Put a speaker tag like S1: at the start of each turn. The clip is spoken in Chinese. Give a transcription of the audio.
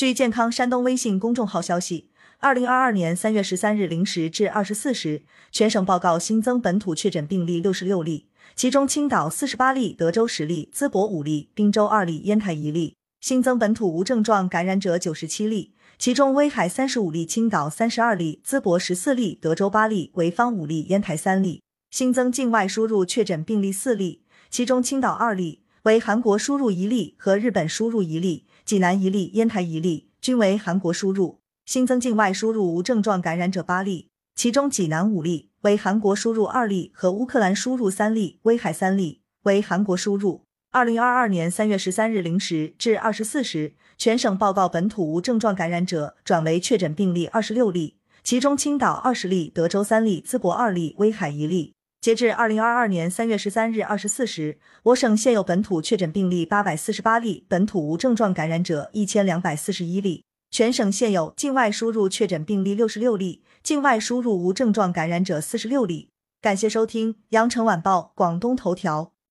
S1: 据健康山东微信公众号消息，二零二二年三月十三日零时至二十四时，全省报告新增本土确诊病例六十六例，其中青岛四十八例，德州十例，淄博五例，滨州二例，烟台一例。新增本土无症状感染者九十七例，其中威海三十五例，青岛三十二例，淄博十四例，德州八例，潍坊五例，烟台三例。新增境外输入确诊病例四例，其中青岛二例，为韩国输入一例和日本输入一例。济南一例，烟台一例，均为韩国输入。新增境外输入无症状感染者八例，其中济南五例，为韩国输入二例和乌克兰输入三例，威海三例为韩国输入。二零二二年三月十三日零时至二十四时，全省报告本土无症状感染者转为确诊病例二十六例，其中青岛二十例，德州三例，淄博二例，威海一例。截至二零二二年三月十三日二十四时，我省现有本土确诊病例八百四十八例，本土无症状感染者一千两百四十一例。全省现有境外输入确诊病例六十六例，境外输入无症状感染者四十六例。感谢收听羊城晚报广东头条。